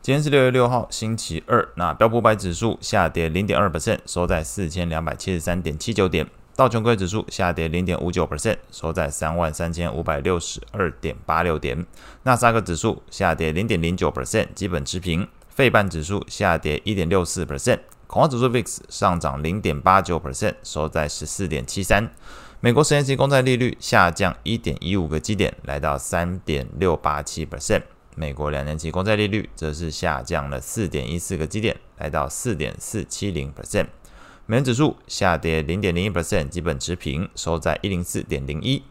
今天是六月六号，星期二。那标普五百指数下跌零点二 percent，收在四千两百七十三点七九点。道琼斯指数下跌零点五九 percent，收在三万三千五百六十二点八六点。纳斯达克指数下跌零点零九 percent，基本持平。费半指数下跌一点六四 percent，恐慌指数 VIX 上涨零点八九 percent，收在十四点七三。美国十年期公债利率下降一点一五个基点，来到三点六八七 percent。美国两年期公债利率则是下降了四点一四个基点，来到四点四七零 percent。美元指数下跌零点零一 percent，基本持平，收在一零四点零一。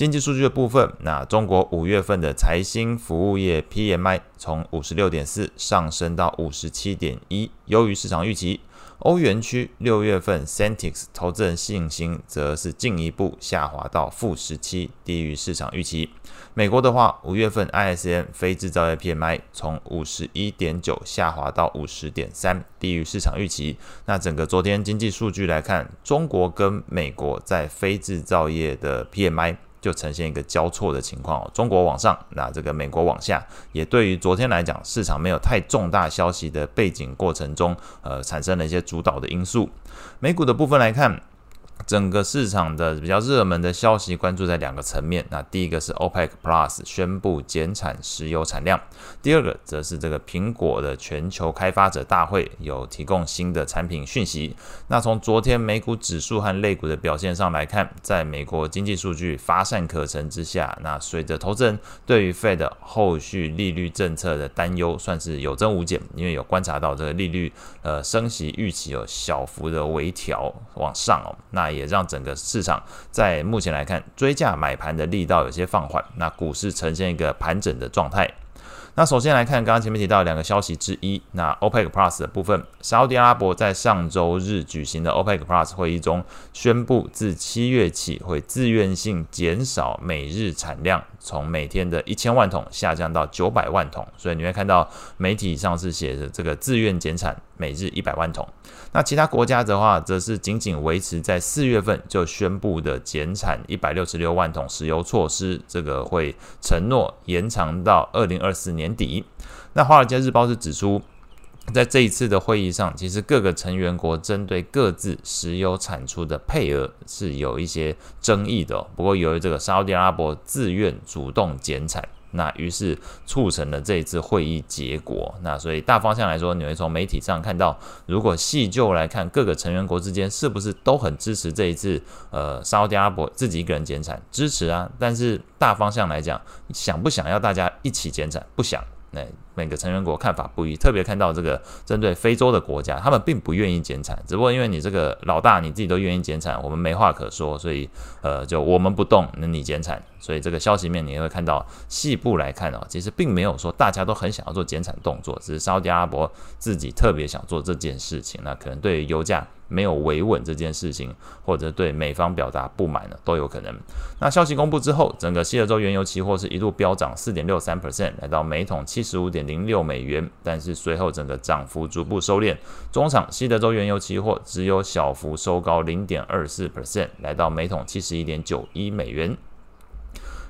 经济数据的部分，那中国五月份的财新服务业 PMI 从五十六点四上升到五十七点一，优于市场预期。欧元区六月份 Sentix 投资人信心则是进一步下滑到负十七，低于市场预期。美国的话，五月份 ISM 非制造业 PMI 从五十一点九下滑到五十点三，低于市场预期。那整个昨天经济数据来看，中国跟美国在非制造业的 PMI。就呈现一个交错的情况哦，中国往上，那这个美国往下，也对于昨天来讲，市场没有太重大消息的背景过程中，呃，产生了一些主导的因素。美股的部分来看。整个市场的比较热门的消息关注在两个层面，那第一个是 OPEC Plus 宣布减产石油产量，第二个则是这个苹果的全球开发者大会有提供新的产品讯息。那从昨天美股指数和类股的表现上来看，在美国经济数据乏善可陈之下，那随着投资人对于 Fed 后续利率政策的担忧算是有增无减，因为有观察到这个利率呃升息预期有小幅的微调往上哦，那。也让整个市场在目前来看，追价买盘的力道有些放缓，那股市呈现一个盘整的状态。那首先来看，刚刚前面提到两个消息之一，那 OPEC Plus 的部分，沙乌地阿拉伯在上周日举行的 OPEC Plus 会议中，宣布自七月起会自愿性减少每日产量，从每天的一千万桶下降到九百万桶。所以你会看到媒体上是写着这个自愿减产每日一百万桶。那其他国家的话，则是仅仅维持在四月份就宣布的减产一百六十六万桶石油措施，这个会承诺延长到二零二四年年底。那《华尔街日报》是指出，在这一次的会议上，其实各个成员国针对各自石油产出的配额是有一些争议的。不过，由于这个沙迪阿拉伯自愿主动减产。那于是促成了这一次会议结果。那所以大方向来说，你会从媒体上看到，如果细究来看，各个成员国之间是不是都很支持这一次？呃，沙特阿拉伯自己一个人减产，支持啊。但是大方向来讲，想不想要大家一起减产？不想。那每个成员国看法不一，特别看到这个针对非洲的国家，他们并不愿意减产，只不过因为你这个老大你自己都愿意减产，我们没话可说，所以呃，就我们不动，那你减产。所以这个消息面你会看到，细部来看哦，其实并没有说大家都很想要做减产动作，只是沙乌地阿拉伯自己特别想做这件事情。那可能对油价没有维稳这件事情，或者对美方表达不满呢，都有可能。那消息公布之后，整个西德州原油期货是一度飙涨四点六三 percent，来到每桶七十五点零六美元，但是随后整个涨幅逐步收敛，中场西德州原油期货只有小幅收高零点二四 percent，来到每桶七十一点九一美元。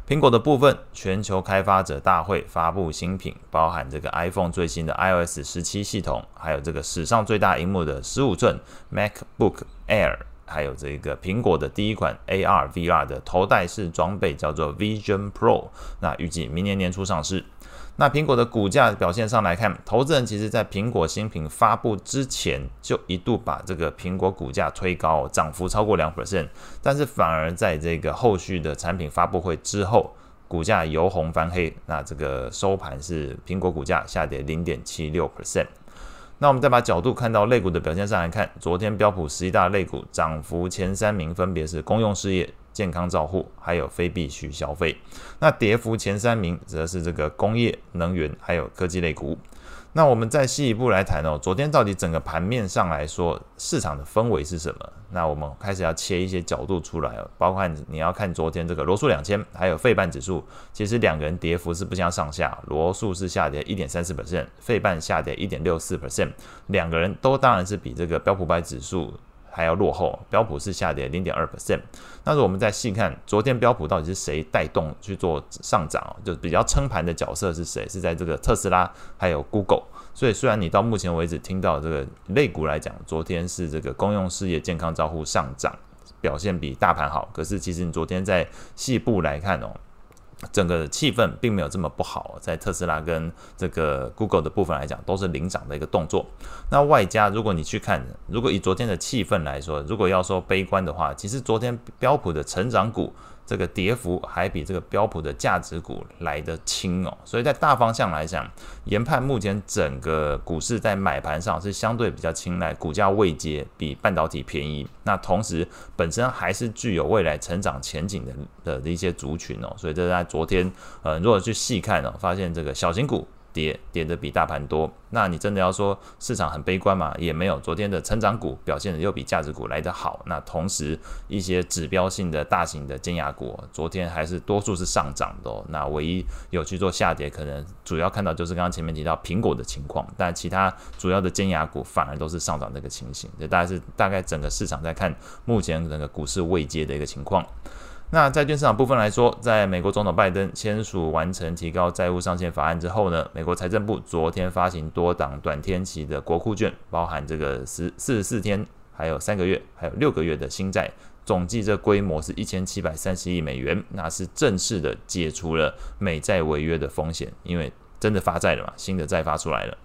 苹果的部分，全球开发者大会发布新品，包含这个 iPhone 最新的 iOS 十七系统，还有这个史上最大荧幕的十五寸 MacBook Air，还有这个苹果的第一款 AR VR 的头戴式装备，叫做 Vision Pro，那预计明年年初上市。那苹果的股价表现上来看，投资人其实在苹果新品发布之前就一度把这个苹果股价推高，涨幅超过两 percent，但是反而在这个后续的产品发布会之后，股价由红翻黑，那这个收盘是苹果股价下跌零点七六 percent。那我们再把角度看到类股的表现上来看，昨天标普十一大类股涨幅前三名分别是公用事业。健康照护，还有非必需消费。那跌幅前三名则是这个工业、能源，还有科技类股。那我们再细一步来谈哦，昨天到底整个盘面上来说，市场的氛围是什么？那我们开始要切一些角度出来哦，包括你要看昨天这个罗素两千，还有费半指数，其实两个人跌幅是不相上下，罗素是下跌一点三四 percent，费半下跌一点六四 percent，两个人都当然是比这个标普百指数。还要落后，标普是下跌零点二 percent。那我们再细看昨天标普到底是谁带动去做上涨，就比较撑盘的角色是谁？是在这个特斯拉还有 Google。所以虽然你到目前为止听到这个类股来讲，昨天是这个公用事业健康照护上涨，表现比大盘好，可是其实你昨天在细部来看哦。整个气氛并没有这么不好，在特斯拉跟这个 Google 的部分来讲，都是领涨的一个动作。那外加如果你去看，如果以昨天的气氛来说，如果要说悲观的话，其实昨天标普的成长股。这个跌幅还比这个标普的价值股来得轻哦，所以在大方向来讲，研判目前整个股市在买盘上是相对比较青睐，股价位阶比半导体便宜，那同时本身还是具有未来成长前景的的一些族群哦，所以这在昨天呃，如果去细看哦，发现这个小型股。跌跌的比大盘多，那你真的要说市场很悲观嘛？也没有，昨天的成长股表现的又比价值股来得好。那同时一些指标性的大型的尖牙股，昨天还是多数是上涨的。那唯一有去做下跌，可能主要看到就是刚刚前面提到苹果的情况，但其他主要的尖牙股反而都是上涨这个情形。这大概是大概整个市场在看目前整个股市未接的一个情况。那债券市场部分来说，在美国总统拜登签署完成提高债务上限法案之后呢，美国财政部昨天发行多档短天期的国库券，包含这个十四十四天，还有三个月，还有六个月的新债，总计这规模是一千七百三十亿美元，那是正式的解除了美债违约的风险，因为真的发债了嘛，新的债发出来了。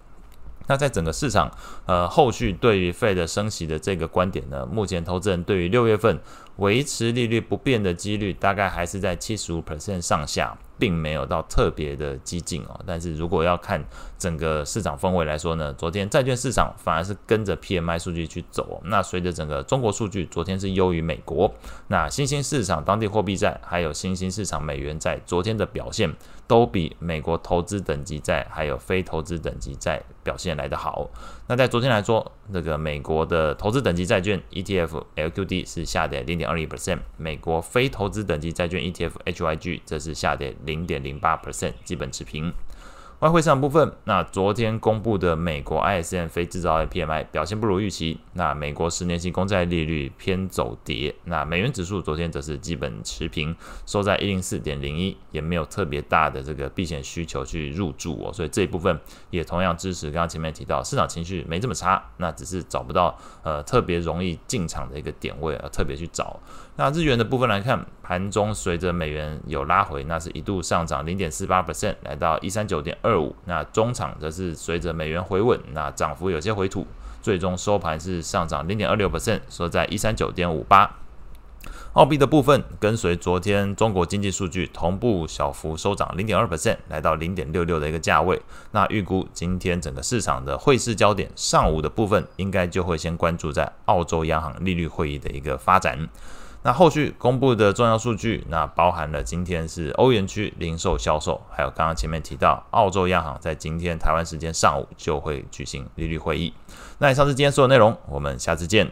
那在整个市场，呃，后续对于费的升息的这个观点呢，目前投资人对于六月份。维持利率不变的几率大概还是在七十五 percent 上下，并没有到特别的激进哦。但是如果要看整个市场氛围来说呢，昨天债券市场反而是跟着 PMI 数据去走。那随着整个中国数据昨天是优于美国，那新兴市场当地货币债还有新兴市场美元债昨天的表现都比美国投资等级债还有非投资等级债表现来得好。那在昨天来说，这个美国的投资等级债券 ETF LQD 是下跌零点二一 percent，美国非投资等级债券 ETF HYG 则是下跌零点零八 percent，基本持平。外汇市场部分，那昨天公布的美国 ISM 非制造业 PMI 表现不如预期，那美国十年期公债利率偏走跌，那美元指数昨天则是基本持平，收在一零四点零一，也没有特别大的这个避险需求去入驻哦，所以这一部分也同样支持刚刚前面提到市场情绪没这么差，那只是找不到呃特别容易进场的一个点位而，特别去找。那日元的部分来看，盘中随着美元有拉回，那是一度上涨零点四八 percent，来到一三九点二五。那中场则是随着美元回稳，那涨幅有些回吐，最终收盘是上涨零点二六 percent，收在一三九点五八。澳币的部分跟随昨天中国经济数据同步小幅收涨零点二 percent，来到零点六六的一个价位。那预估今天整个市场的汇市焦点，上午的部分应该就会先关注在澳洲央行利率会议的一个发展。那后续公布的重要数据，那包含了今天是欧元区零售销售，还有刚刚前面提到澳洲央行在今天台湾时间上午就会举行利率会议。那以上是今天所有内容，我们下次见。